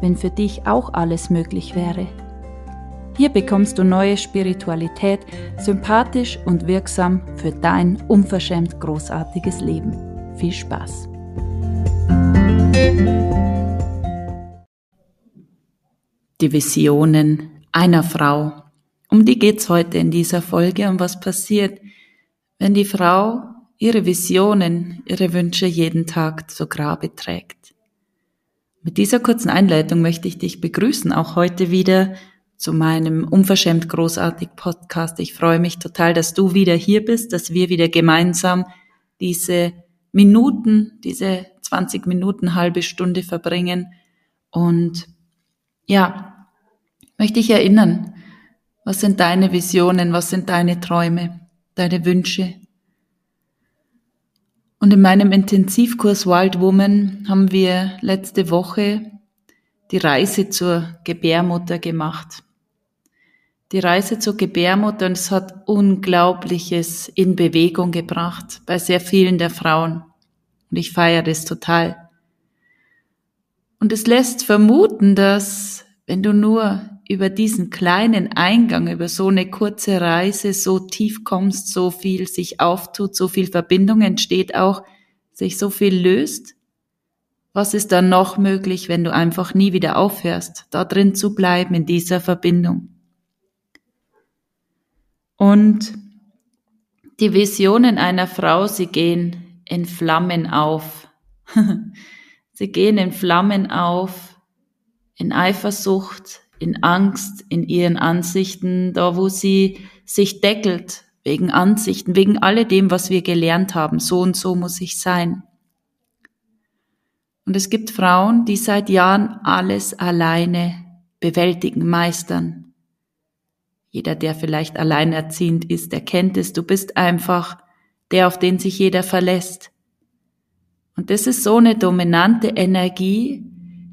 wenn für dich auch alles möglich wäre. Hier bekommst du neue Spiritualität, sympathisch und wirksam für dein unverschämt großartiges Leben. Viel Spaß! Die Visionen einer Frau. Um die geht's heute in dieser Folge und was passiert, wenn die Frau ihre Visionen, ihre Wünsche jeden Tag zu Grabe trägt. Mit dieser kurzen Einleitung möchte ich dich begrüßen, auch heute wieder zu meinem Unverschämt großartig Podcast. Ich freue mich total, dass du wieder hier bist, dass wir wieder gemeinsam diese Minuten, diese 20 Minuten, halbe Stunde verbringen. Und ja, möchte ich erinnern, was sind deine Visionen, was sind deine Träume, deine Wünsche, und in meinem Intensivkurs Wild Woman haben wir letzte Woche die Reise zur Gebärmutter gemacht. Die Reise zur Gebärmutter und es hat Unglaubliches in Bewegung gebracht bei sehr vielen der Frauen. Und ich feiere das total. Und es lässt vermuten, dass wenn du nur über diesen kleinen Eingang, über so eine kurze Reise so tief kommst, so viel sich auftut, so viel Verbindung entsteht auch, sich so viel löst, was ist dann noch möglich, wenn du einfach nie wieder aufhörst, da drin zu bleiben in dieser Verbindung? Und die Visionen einer Frau, sie gehen in Flammen auf. sie gehen in Flammen auf, in Eifersucht, in Angst, in ihren Ansichten, da wo sie sich deckelt wegen Ansichten, wegen alledem, was wir gelernt haben, so und so muss ich sein. Und es gibt Frauen, die seit Jahren alles alleine bewältigen, meistern. Jeder, der vielleicht alleinerziehend ist, erkennt es, du bist einfach der, auf den sich jeder verlässt. Und das ist so eine dominante Energie,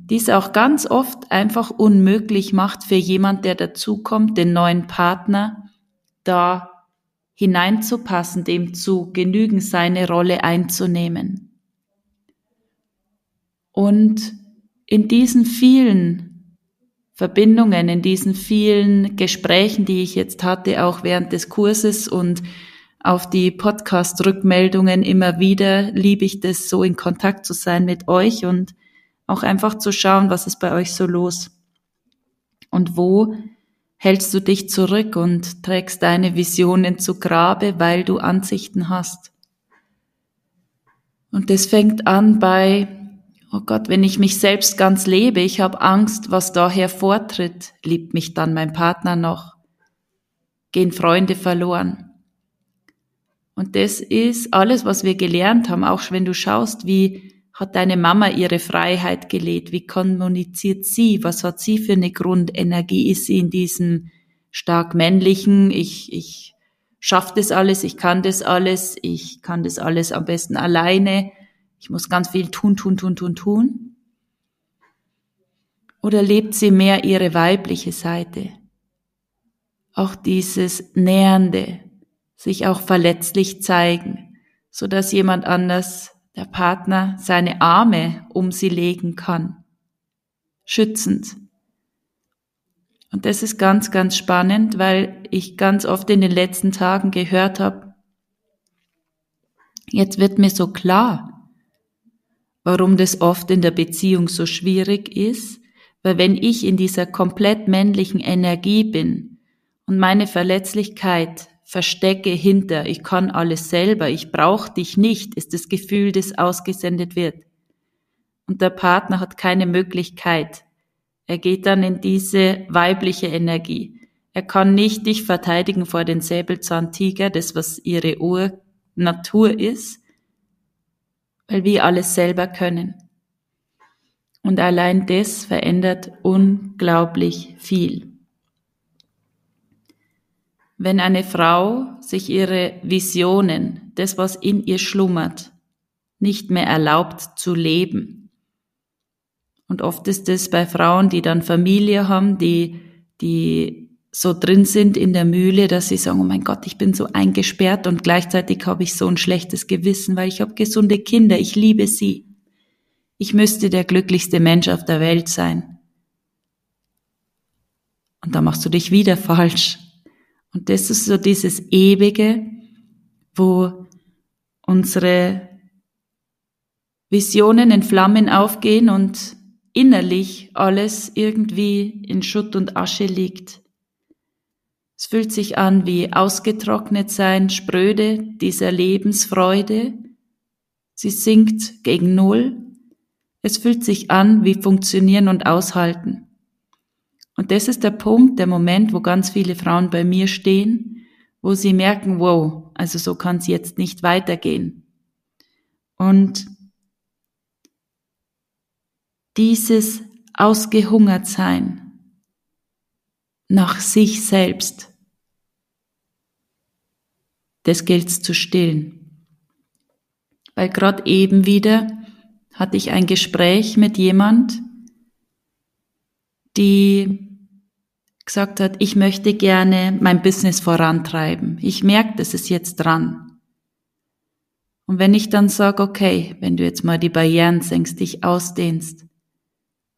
dies auch ganz oft einfach unmöglich macht für jemand, der dazukommt, den neuen Partner, da hineinzupassen, dem zu genügen, seine Rolle einzunehmen. Und in diesen vielen Verbindungen, in diesen vielen Gesprächen, die ich jetzt hatte, auch während des Kurses und auf die Podcast-Rückmeldungen immer wieder, liebe ich das, so in Kontakt zu sein mit euch und auch einfach zu schauen, was ist bei euch so los und wo hältst du dich zurück und trägst deine Visionen zu Grabe, weil du Ansichten hast. Und das fängt an bei, oh Gott, wenn ich mich selbst ganz lebe, ich habe Angst, was da hervortritt, liebt mich dann mein Partner noch, gehen Freunde verloren. Und das ist alles, was wir gelernt haben, auch wenn du schaust, wie hat deine Mama ihre Freiheit gelebt? Wie kommuniziert sie? Was hat sie für eine Grundenergie? Ist sie in diesem stark männlichen, ich, ich schaff das alles, ich kann das alles, ich kann das alles am besten alleine, ich muss ganz viel tun, tun, tun, tun, tun? Oder lebt sie mehr ihre weibliche Seite? Auch dieses Nähernde, sich auch verletzlich zeigen, so dass jemand anders der Partner seine Arme um sie legen kann. Schützend. Und das ist ganz, ganz spannend, weil ich ganz oft in den letzten Tagen gehört habe, jetzt wird mir so klar, warum das oft in der Beziehung so schwierig ist, weil wenn ich in dieser komplett männlichen Energie bin und meine Verletzlichkeit verstecke hinter, ich kann alles selber, ich brauche dich nicht, ist das Gefühl, das ausgesendet wird. Und der Partner hat keine Möglichkeit. Er geht dann in diese weibliche Energie. Er kann nicht dich verteidigen vor den Säbelzahntiger, das was ihre Urnatur ist, weil wir alles selber können. Und allein das verändert unglaublich viel. Wenn eine Frau sich ihre Visionen, das was in ihr schlummert, nicht mehr erlaubt zu leben. Und oft ist es bei Frauen, die dann Familie haben, die, die so drin sind in der Mühle, dass sie sagen, oh mein Gott, ich bin so eingesperrt und gleichzeitig habe ich so ein schlechtes Gewissen, weil ich habe gesunde Kinder, ich liebe sie. Ich müsste der glücklichste Mensch auf der Welt sein. Und da machst du dich wieder falsch. Und das ist so dieses ewige, wo unsere Visionen in Flammen aufgehen und innerlich alles irgendwie in Schutt und Asche liegt. Es fühlt sich an wie ausgetrocknet sein, spröde dieser Lebensfreude. Sie sinkt gegen Null. Es fühlt sich an wie funktionieren und aushalten. Und das ist der Punkt, der Moment, wo ganz viele Frauen bei mir stehen, wo sie merken, wow, also so kann es jetzt nicht weitergehen. Und dieses ausgehungert sein nach sich selbst, das gilt zu stillen. Weil gerade eben wieder hatte ich ein Gespräch mit jemand, die gesagt hat, ich möchte gerne mein Business vorantreiben. Ich merke, das ist jetzt dran. Und wenn ich dann sage, okay, wenn du jetzt mal die Barrieren senkst, dich ausdehnst,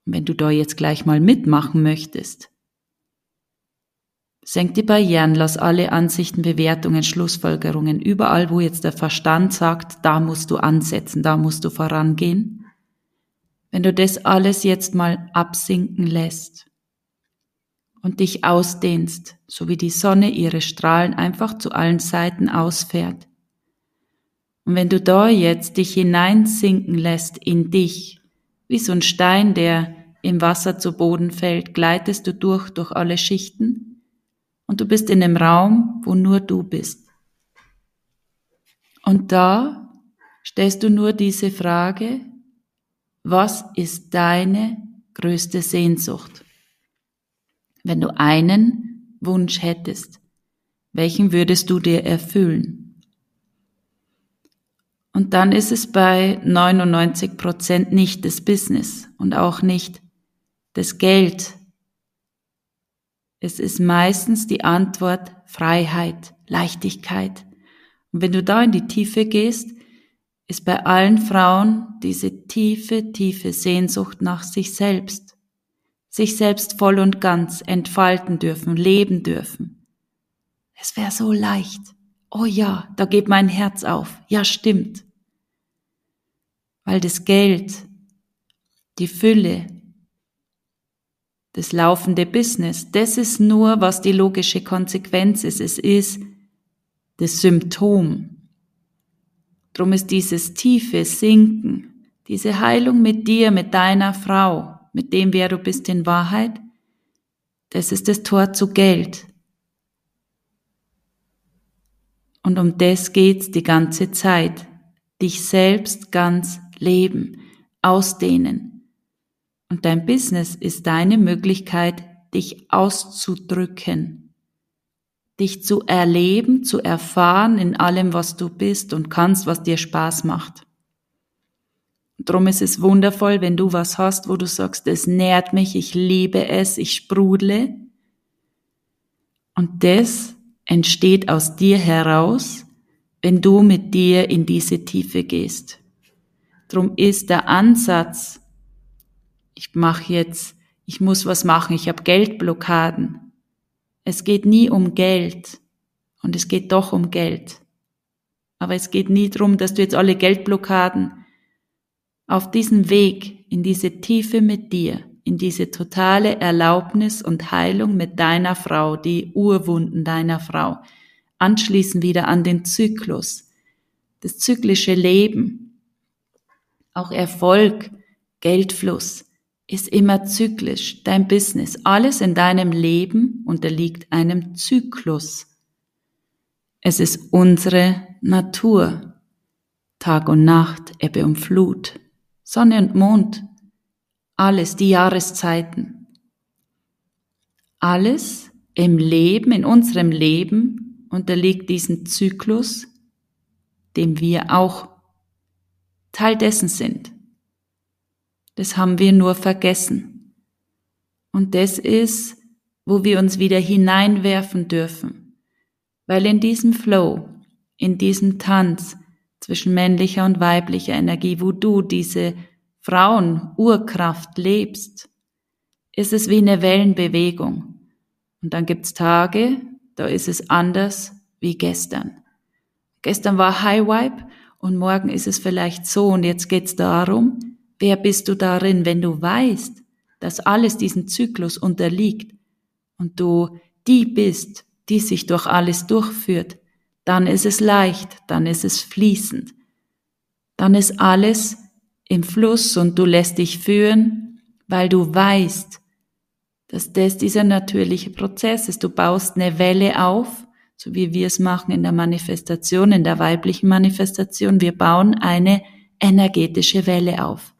und wenn du da jetzt gleich mal mitmachen möchtest, senk die Barrieren, lass alle Ansichten, Bewertungen, Schlussfolgerungen, überall, wo jetzt der Verstand sagt, da musst du ansetzen, da musst du vorangehen, wenn du das alles jetzt mal absinken lässt und dich ausdehnst, so wie die Sonne ihre Strahlen einfach zu allen Seiten ausfährt. Und wenn du da jetzt dich hineinsinken lässt in dich, wie so ein Stein, der im Wasser zu Boden fällt, gleitest du durch, durch alle Schichten und du bist in einem Raum, wo nur du bist. Und da stellst du nur diese Frage, was ist deine größte Sehnsucht? Wenn du einen Wunsch hättest, welchen würdest du dir erfüllen? Und dann ist es bei 99 Prozent nicht das Business und auch nicht das Geld. Es ist meistens die Antwort Freiheit, Leichtigkeit. Und wenn du da in die Tiefe gehst, ist bei allen Frauen diese tiefe, tiefe Sehnsucht nach sich selbst, sich selbst voll und ganz entfalten dürfen, leben dürfen. Es wäre so leicht. Oh ja, da geht mein Herz auf. Ja, stimmt. Weil das Geld, die Fülle, das laufende Business, das ist nur, was die logische Konsequenz ist. Es ist das Symptom Drum ist dieses tiefe Sinken, diese Heilung mit dir, mit deiner Frau, mit dem, wer du bist in Wahrheit, das ist das Tor zu Geld. Und um das geht's die ganze Zeit. Dich selbst ganz leben, ausdehnen. Und dein Business ist deine Möglichkeit, dich auszudrücken dich zu erleben, zu erfahren in allem, was du bist und kannst, was dir Spaß macht. Drum ist es wundervoll, wenn du was hast, wo du sagst, es nährt mich, ich liebe es, ich sprudle. Und das entsteht aus dir heraus, wenn du mit dir in diese Tiefe gehst. Drum ist der Ansatz, ich mache jetzt, ich muss was machen, ich habe Geldblockaden, es geht nie um Geld. Und es geht doch um Geld. Aber es geht nie darum, dass du jetzt alle Geldblockaden auf diesen Weg, in diese Tiefe mit dir, in diese totale Erlaubnis und Heilung mit deiner Frau, die Urwunden deiner Frau, anschließen wieder an den Zyklus, das zyklische Leben, auch Erfolg, Geldfluss, ist immer zyklisch. Dein Business, alles in deinem Leben unterliegt einem Zyklus. Es ist unsere Natur. Tag und Nacht, Ebbe und Flut, Sonne und Mond. alles, die Jahreszeiten. Alles im Leben, in unserem Leben unterliegt diesem Zyklus, dem wir auch Teil dessen sind. Das haben wir nur vergessen. Und das ist, wo wir uns wieder hineinwerfen dürfen. Weil in diesem Flow, in diesem Tanz zwischen männlicher und weiblicher Energie, wo du diese Frauen-Urkraft lebst, ist es wie eine Wellenbewegung. Und dann gibt's Tage, da ist es anders wie gestern. Gestern war High Vibe und morgen ist es vielleicht so und jetzt geht's darum, wer bist du darin, wenn du weißt, dass alles diesen Zyklus unterliegt und du die bist, die sich durch alles durchführt, dann ist es leicht, dann ist es fließend, dann ist alles im Fluss und du lässt dich führen, weil du weißt, dass das dieser natürliche Prozess ist. Du baust eine Welle auf, so wie wir es machen in der Manifestation, in der weiblichen Manifestation. Wir bauen eine energetische Welle auf.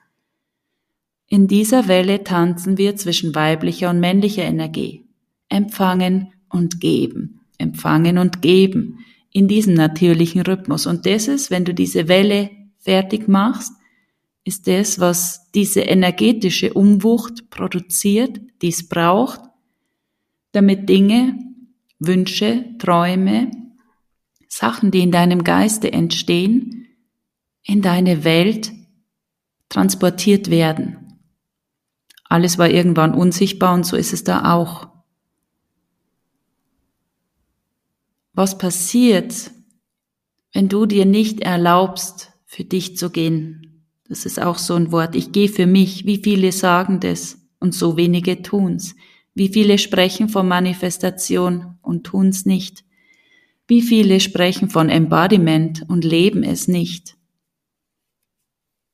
In dieser Welle tanzen wir zwischen weiblicher und männlicher Energie. Empfangen und geben. Empfangen und geben. In diesem natürlichen Rhythmus. Und das ist, wenn du diese Welle fertig machst, ist das, was diese energetische Umwucht produziert, die es braucht, damit Dinge, Wünsche, Träume, Sachen, die in deinem Geiste entstehen, in deine Welt transportiert werden. Alles war irgendwann unsichtbar und so ist es da auch. Was passiert, wenn du dir nicht erlaubst, für dich zu gehen, das ist auch so ein Wort. Ich gehe für mich. Wie viele sagen das und so wenige tun's? Wie viele sprechen von Manifestation und tun's nicht? Wie viele sprechen von Embodiment und leben es nicht?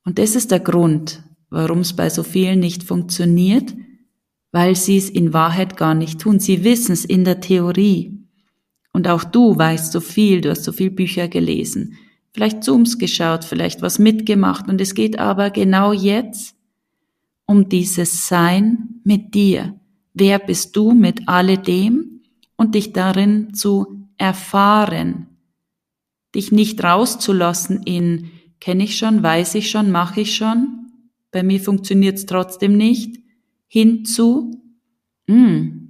Und das ist der Grund, warum es bei so vielen nicht funktioniert, weil sie es in Wahrheit gar nicht tun. Sie wissen es in der Theorie. Und auch du weißt so viel, du hast so viel Bücher gelesen vielleicht Zooms geschaut, vielleicht was mitgemacht. Und es geht aber genau jetzt um dieses Sein mit dir. Wer bist du mit alledem und dich darin zu erfahren, dich nicht rauszulassen in kenne ich schon, weiß ich schon, mache ich schon, bei mir funktioniert es trotzdem nicht, hinzu, mh, hm,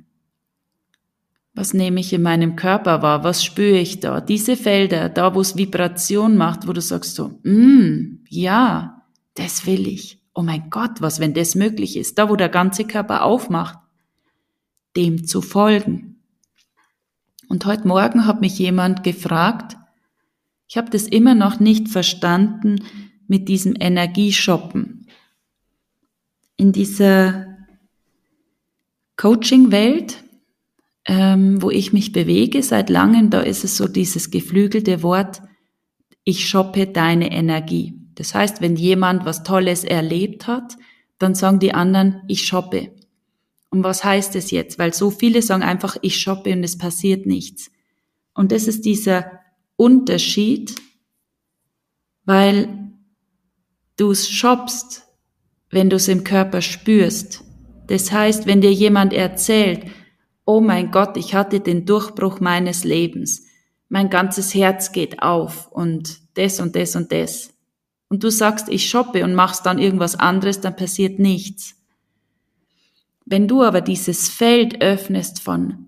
was nehme ich in meinem Körper wahr? Was spüre ich da? Diese Felder, da wo es Vibration macht, wo du sagst so, mm, ja, das will ich. Oh mein Gott, was, wenn das möglich ist? Da wo der ganze Körper aufmacht, dem zu folgen. Und heute Morgen hat mich jemand gefragt, ich habe das immer noch nicht verstanden mit diesem Energieshoppen. In dieser Coaching-Welt ähm, wo ich mich bewege seit langem, da ist es so dieses geflügelte Wort, ich shoppe deine Energie. Das heißt, wenn jemand was Tolles erlebt hat, dann sagen die anderen, ich shoppe. Und was heißt es jetzt? Weil so viele sagen einfach, ich shoppe und es passiert nichts. Und das ist dieser Unterschied, weil du es shoppst, wenn du es im Körper spürst. Das heißt, wenn dir jemand erzählt, oh mein Gott, ich hatte den Durchbruch meines Lebens. Mein ganzes Herz geht auf und das und das und das. Und du sagst, ich shoppe und machst dann irgendwas anderes, dann passiert nichts. Wenn du aber dieses Feld öffnest von,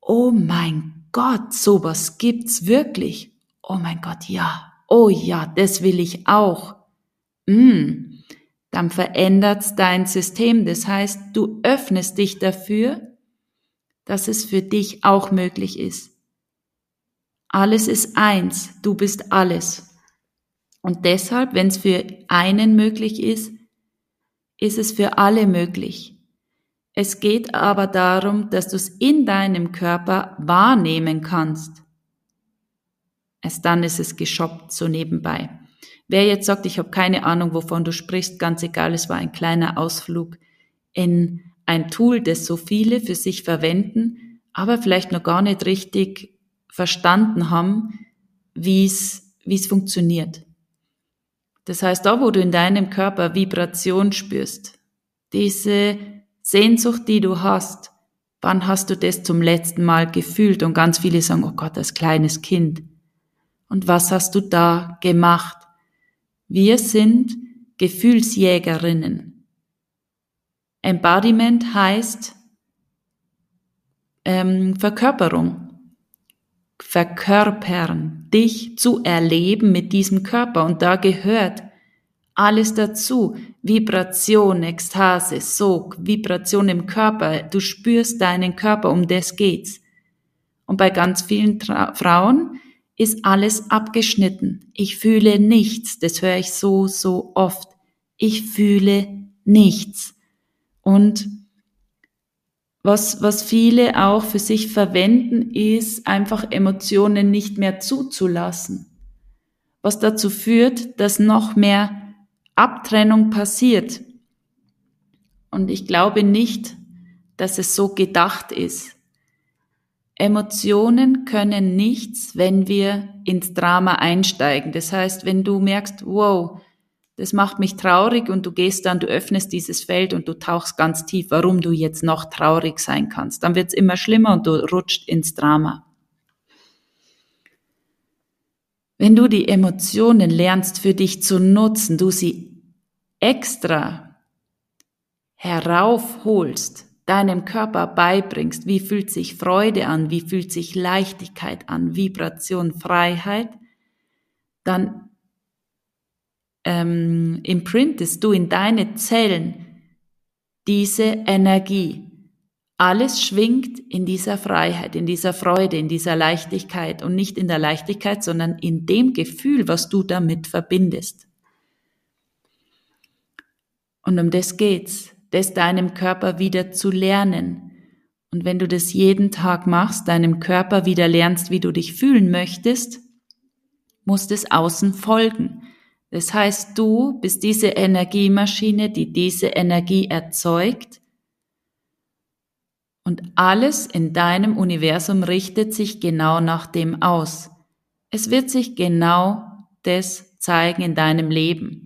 oh mein Gott, sowas gibt's wirklich. Oh mein Gott, ja. Oh ja, das will ich auch. Mm, dann verändert's dein System. Das heißt, du öffnest dich dafür, dass es für dich auch möglich ist. Alles ist eins, du bist alles. Und deshalb, wenn es für einen möglich ist, ist es für alle möglich. Es geht aber darum, dass du es in deinem Körper wahrnehmen kannst. Erst dann ist es geshoppt so nebenbei. Wer jetzt sagt, ich habe keine Ahnung, wovon du sprichst, ganz egal, es war ein kleiner Ausflug in ein Tool, das so viele für sich verwenden, aber vielleicht noch gar nicht richtig verstanden haben, wie es, wie es funktioniert. Das heißt, da, wo du in deinem Körper Vibration spürst, diese Sehnsucht, die du hast, wann hast du das zum letzten Mal gefühlt? Und ganz viele sagen, oh Gott, als kleines Kind. Und was hast du da gemacht? Wir sind Gefühlsjägerinnen. Embodiment heißt ähm, Verkörperung. Verkörpern, dich zu erleben mit diesem Körper. Und da gehört alles dazu. Vibration, Ekstase, Sog, Vibration im Körper. Du spürst deinen Körper, um das geht's. Und bei ganz vielen Tra Frauen ist alles abgeschnitten. Ich fühle nichts. Das höre ich so, so oft. Ich fühle nichts. Und was, was viele auch für sich verwenden, ist einfach Emotionen nicht mehr zuzulassen. Was dazu führt, dass noch mehr Abtrennung passiert. Und ich glaube nicht, dass es so gedacht ist. Emotionen können nichts, wenn wir ins Drama einsteigen. Das heißt, wenn du merkst, wow, das macht mich traurig und du gehst dann, du öffnest dieses Feld und du tauchst ganz tief, warum du jetzt noch traurig sein kannst. Dann wird es immer schlimmer und du rutscht ins Drama. Wenn du die Emotionen lernst für dich zu nutzen, du sie extra heraufholst, deinem Körper beibringst, wie fühlt sich Freude an, wie fühlt sich Leichtigkeit an, Vibration, Freiheit, dann ähm, imprintest du in deine Zellen diese Energie. Alles schwingt in dieser Freiheit, in dieser Freude, in dieser Leichtigkeit und nicht in der Leichtigkeit, sondern in dem Gefühl, was du damit verbindest. Und um das geht's, das deinem Körper wieder zu lernen. Und wenn du das jeden Tag machst, deinem Körper wieder lernst, wie du dich fühlen möchtest, muss das Außen folgen. Das heißt, du bist diese Energiemaschine, die diese Energie erzeugt und alles in deinem Universum richtet sich genau nach dem aus. Es wird sich genau das zeigen in deinem Leben.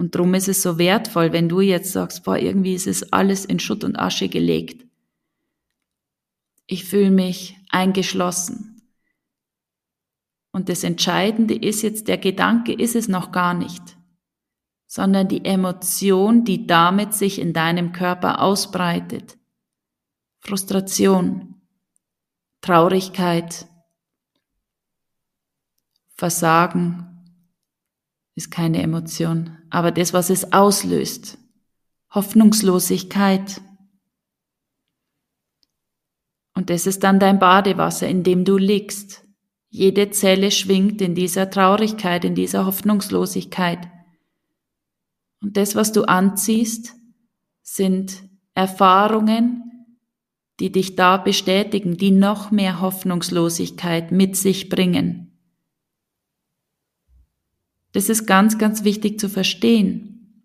Und darum ist es so wertvoll, wenn du jetzt sagst, boah, irgendwie ist es alles in Schutt und Asche gelegt. Ich fühle mich eingeschlossen. Und das Entscheidende ist jetzt, der Gedanke ist es noch gar nicht, sondern die Emotion, die damit sich in deinem Körper ausbreitet. Frustration, Traurigkeit, Versagen ist keine Emotion, aber das, was es auslöst, Hoffnungslosigkeit. Und das ist dann dein Badewasser, in dem du liegst. Jede Zelle schwingt in dieser Traurigkeit, in dieser Hoffnungslosigkeit. Und das, was du anziehst, sind Erfahrungen, die dich da bestätigen, die noch mehr Hoffnungslosigkeit mit sich bringen. Das ist ganz, ganz wichtig zu verstehen,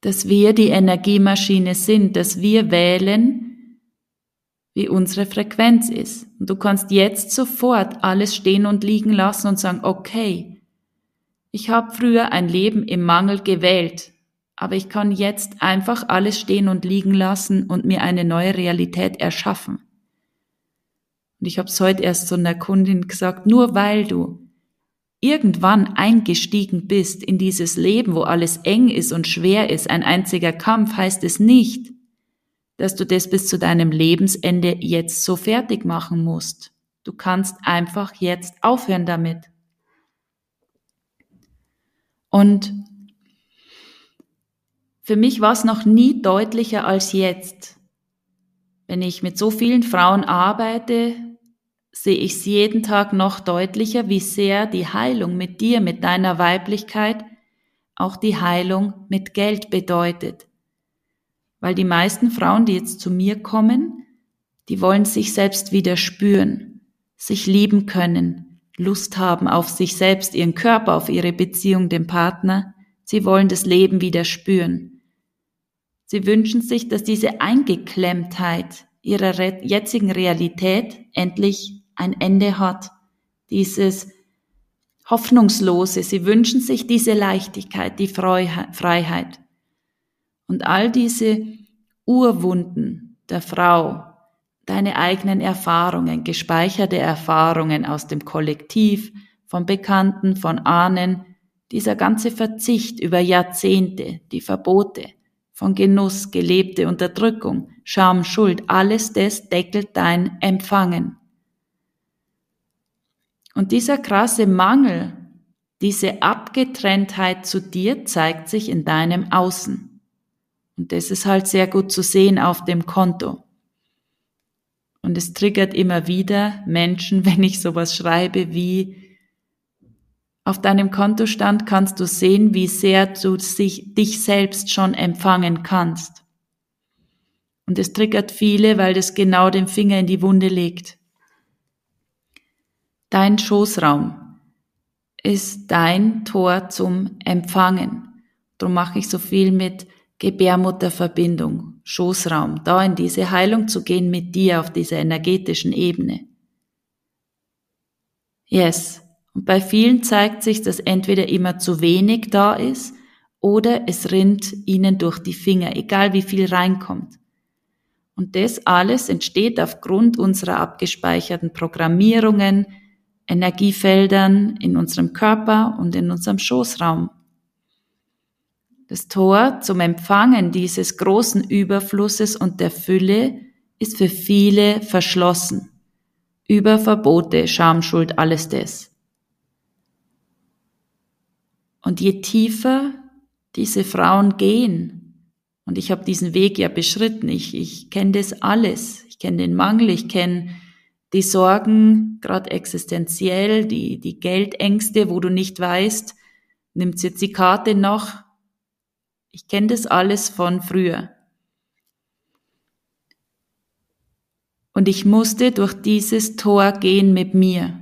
dass wir die Energiemaschine sind, dass wir wählen, wie unsere Frequenz ist. Und du kannst jetzt sofort alles stehen und liegen lassen und sagen, okay, ich habe früher ein Leben im Mangel gewählt aber ich kann jetzt einfach alles stehen und liegen lassen und mir eine neue Realität erschaffen. Und ich habe es heute erst so einer Kundin gesagt, nur weil du irgendwann eingestiegen bist in dieses Leben, wo alles eng ist und schwer ist, ein einziger Kampf, heißt es nicht, dass du das bis zu deinem Lebensende jetzt so fertig machen musst. Du kannst einfach jetzt aufhören damit. Und für mich war es noch nie deutlicher als jetzt. Wenn ich mit so vielen Frauen arbeite, sehe ich es jeden Tag noch deutlicher, wie sehr die Heilung mit dir, mit deiner Weiblichkeit, auch die Heilung mit Geld bedeutet. Weil die meisten Frauen, die jetzt zu mir kommen, die wollen sich selbst wieder spüren, sich lieben können, Lust haben auf sich selbst, ihren Körper, auf ihre Beziehung, den Partner. Sie wollen das Leben wieder spüren. Sie wünschen sich, dass diese Eingeklemmtheit ihrer jetzigen Realität endlich ein Ende hat. Dieses Hoffnungslose. Sie wünschen sich diese Leichtigkeit, die Freiheit. Und all diese Urwunden der Frau, deine eigenen Erfahrungen, gespeicherte Erfahrungen aus dem Kollektiv, von Bekannten, von Ahnen, dieser ganze Verzicht über Jahrzehnte, die Verbote, von Genuss, gelebte Unterdrückung, Scham, Schuld, alles das deckelt dein Empfangen. Und dieser krasse Mangel, diese Abgetrenntheit zu dir zeigt sich in deinem Außen. Und das ist halt sehr gut zu sehen auf dem Konto. Und es triggert immer wieder Menschen, wenn ich sowas schreibe wie, auf deinem Kontostand kannst du sehen, wie sehr du sich, dich selbst schon empfangen kannst. Und es triggert viele, weil das genau den Finger in die Wunde legt. Dein Schoßraum ist dein Tor zum Empfangen. Darum mache ich so viel mit Gebärmutterverbindung, Schoßraum, da in diese Heilung zu gehen mit dir auf dieser energetischen Ebene. Yes. Und bei vielen zeigt sich, dass entweder immer zu wenig da ist oder es rinnt ihnen durch die Finger, egal wie viel reinkommt. Und das alles entsteht aufgrund unserer abgespeicherten Programmierungen, Energiefeldern in unserem Körper und in unserem Schoßraum. Das Tor zum Empfangen dieses großen Überflusses und der Fülle ist für viele verschlossen. Über Verbote, Schamschuld, alles das. Und je tiefer diese Frauen gehen, und ich habe diesen Weg ja beschritten, ich, ich kenne das alles, ich kenne den Mangel, ich kenne die Sorgen, gerade existenziell, die, die Geldängste, wo du nicht weißt, nimmt jetzt die Karte noch. Ich kenne das alles von früher. Und ich musste durch dieses Tor gehen mit mir.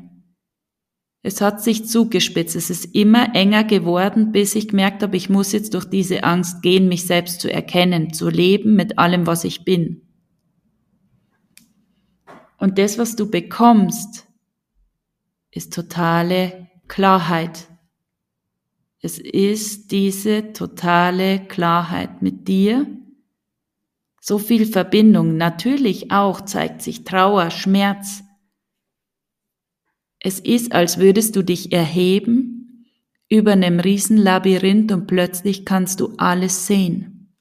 Es hat sich zugespitzt, es ist immer enger geworden, bis ich gemerkt habe, ich muss jetzt durch diese Angst gehen, mich selbst zu erkennen, zu leben mit allem, was ich bin. Und das, was du bekommst, ist totale Klarheit. Es ist diese totale Klarheit mit dir. So viel Verbindung. Natürlich auch zeigt sich Trauer, Schmerz. Es ist, als würdest du dich erheben über einem Riesenlabyrinth und plötzlich kannst du alles sehen.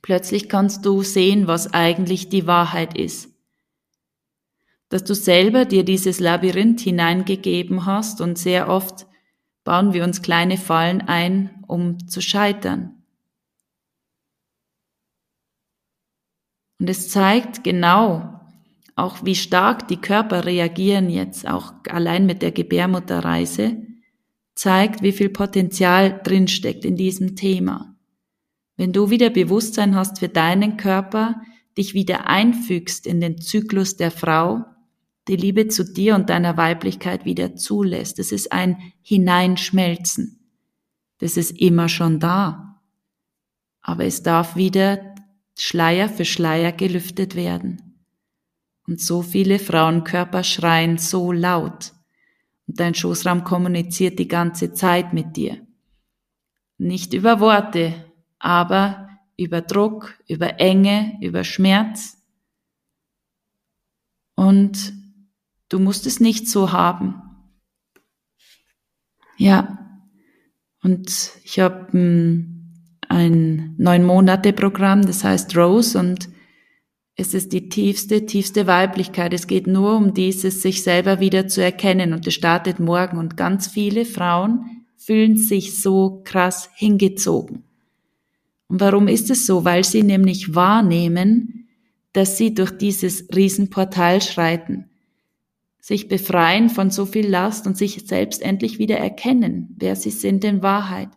Plötzlich kannst du sehen, was eigentlich die Wahrheit ist dass du selber dir dieses Labyrinth hineingegeben hast und sehr oft bauen wir uns kleine Fallen ein, um zu scheitern. Und es zeigt genau auch, wie stark die Körper reagieren jetzt, auch allein mit der Gebärmutterreise, zeigt, wie viel Potenzial drinsteckt in diesem Thema. Wenn du wieder Bewusstsein hast für deinen Körper, dich wieder einfügst in den Zyklus der Frau, die Liebe zu dir und deiner Weiblichkeit wieder zulässt. Es ist ein Hineinschmelzen. Das ist immer schon da. Aber es darf wieder Schleier für Schleier gelüftet werden. Und so viele Frauenkörper schreien so laut. Und dein Schoßraum kommuniziert die ganze Zeit mit dir. Nicht über Worte, aber über Druck, über Enge, über Schmerz. Und Du musst es nicht so haben. Ja. Und ich habe hm, ein neun Monate Programm, das heißt Rose und es ist die tiefste, tiefste Weiblichkeit. Es geht nur um dieses, sich selber wieder zu erkennen und es startet morgen und ganz viele Frauen fühlen sich so krass hingezogen. Und warum ist es so? Weil sie nämlich wahrnehmen, dass sie durch dieses Riesenportal schreiten sich befreien von so viel Last und sich selbst endlich wieder erkennen, wer sie sind in Wahrheit.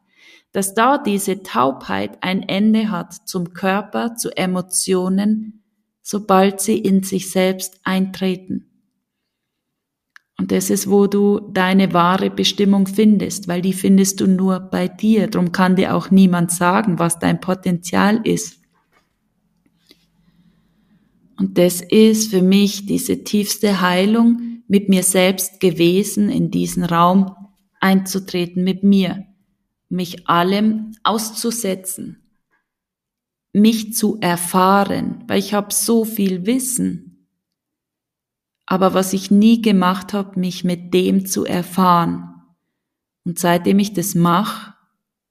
Dass da diese Taubheit ein Ende hat zum Körper, zu Emotionen, sobald sie in sich selbst eintreten. Und das ist, wo du deine wahre Bestimmung findest, weil die findest du nur bei dir. Drum kann dir auch niemand sagen, was dein Potenzial ist. Und das ist für mich diese tiefste Heilung, mit mir selbst gewesen, in diesen Raum einzutreten mit mir, mich allem auszusetzen, mich zu erfahren, weil ich habe so viel Wissen. Aber was ich nie gemacht habe, mich mit dem zu erfahren. Und seitdem ich das mache,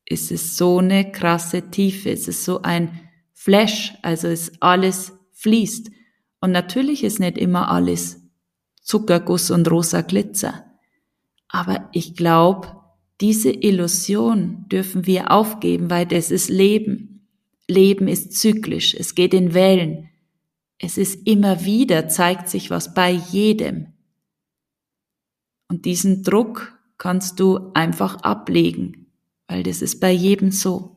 ist es so eine krasse Tiefe, es ist so ein Flash, also es alles fließt. Und natürlich ist nicht immer alles Zuckerguss und rosa Glitzer. Aber ich glaube, diese Illusion dürfen wir aufgeben, weil das ist Leben. Leben ist zyklisch, es geht in Wellen. Es ist immer wieder, zeigt sich was bei jedem. Und diesen Druck kannst du einfach ablegen, weil das ist bei jedem so.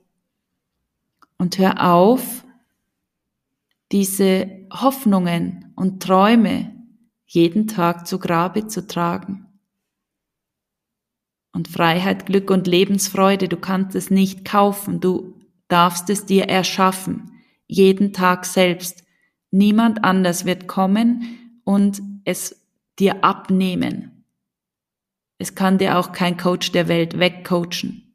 Und hör auf, diese Hoffnungen und Träume jeden Tag zu Grabe zu tragen. Und Freiheit, Glück und Lebensfreude, du kannst es nicht kaufen, du darfst es dir erschaffen, jeden Tag selbst. Niemand anders wird kommen und es dir abnehmen. Es kann dir auch kein Coach der Welt wegcoachen.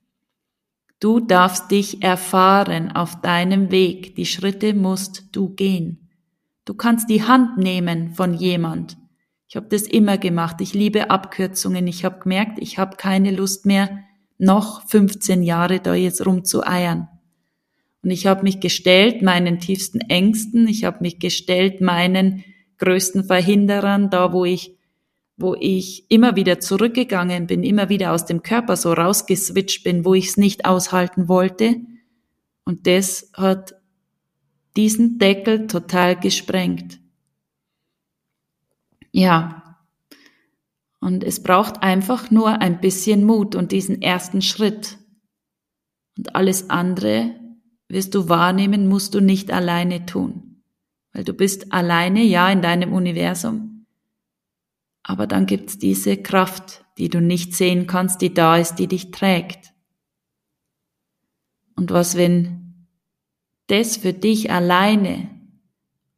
Du darfst dich erfahren auf deinem Weg. Die Schritte musst du gehen. Du kannst die Hand nehmen von jemand. Ich habe das immer gemacht. Ich liebe Abkürzungen. Ich habe gemerkt, ich habe keine Lust mehr, noch 15 Jahre da jetzt rumzueiern. Und ich habe mich gestellt meinen tiefsten Ängsten. Ich habe mich gestellt meinen größten Verhinderern, da wo ich wo ich immer wieder zurückgegangen bin, immer wieder aus dem Körper so rausgeswitcht bin, wo ich es nicht aushalten wollte. Und das hat diesen Deckel total gesprengt. Ja. Und es braucht einfach nur ein bisschen Mut und diesen ersten Schritt. Und alles andere wirst du wahrnehmen, musst du nicht alleine tun. Weil du bist alleine, ja, in deinem Universum aber dann gibt's diese Kraft, die du nicht sehen kannst, die da ist, die dich trägt. Und was, wenn das für dich alleine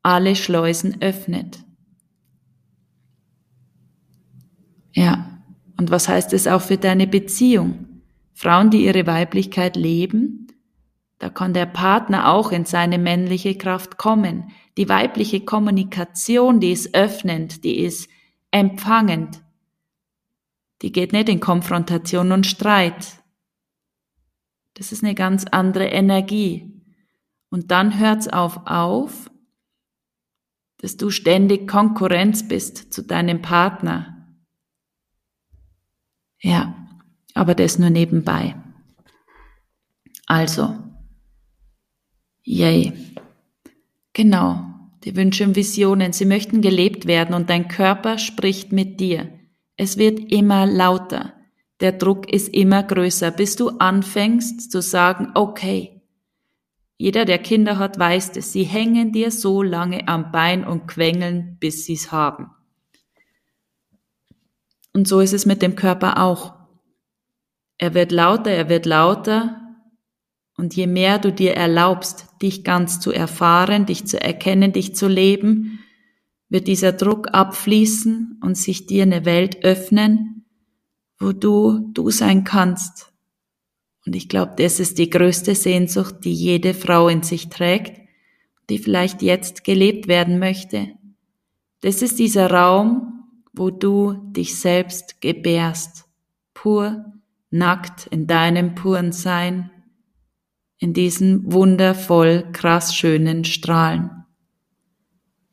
alle Schleusen öffnet? Ja, und was heißt es auch für deine Beziehung? Frauen, die ihre Weiblichkeit leben, da kann der Partner auch in seine männliche Kraft kommen. Die weibliche Kommunikation, die ist öffnend, die ist empfangend. Die geht nicht in Konfrontation und Streit. Das ist eine ganz andere Energie. Und dann hört's auf auf, dass du ständig Konkurrenz bist zu deinem Partner. Ja, aber das nur nebenbei. Also, yay. Genau, die Wünsche und Visionen, sie möchten gelebt werden und dein Körper spricht mit dir. Es wird immer lauter. Der Druck ist immer größer, bis du anfängst zu sagen, okay. Jeder, der Kinder hat, weiß es. Sie hängen dir so lange am Bein und quengeln, bis sie es haben. Und so ist es mit dem Körper auch. Er wird lauter, er wird lauter, und je mehr du dir erlaubst, dich ganz zu erfahren, dich zu erkennen, dich zu leben, wird dieser Druck abfließen und sich dir eine Welt öffnen, wo du du sein kannst. Und ich glaube, das ist die größte Sehnsucht, die jede Frau in sich trägt, die vielleicht jetzt gelebt werden möchte. Das ist dieser Raum, wo du dich selbst gebärst, pur, nackt in deinem puren Sein, in diesen wundervoll krass schönen Strahlen.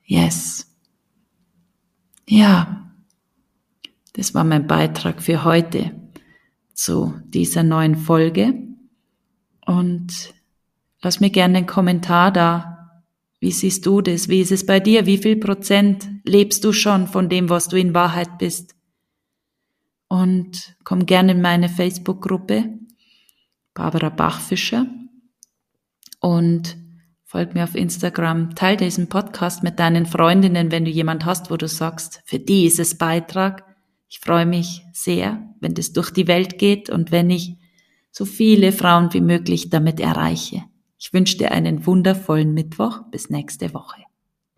Yes. Ja, das war mein Beitrag für heute zu dieser neuen Folge. Und lass mir gerne einen Kommentar da. Wie siehst du das? Wie ist es bei dir? Wie viel Prozent lebst du schon von dem, was du in Wahrheit bist? Und komm gerne in meine Facebook-Gruppe, Barbara Bachfischer und folg mir auf Instagram, teile diesen Podcast mit deinen Freundinnen, wenn du jemand hast, wo du sagst, für die ist es Beitrag. Ich freue mich sehr, wenn das durch die Welt geht und wenn ich so viele Frauen wie möglich damit erreiche. Ich wünsche dir einen wundervollen Mittwoch. Bis nächste Woche.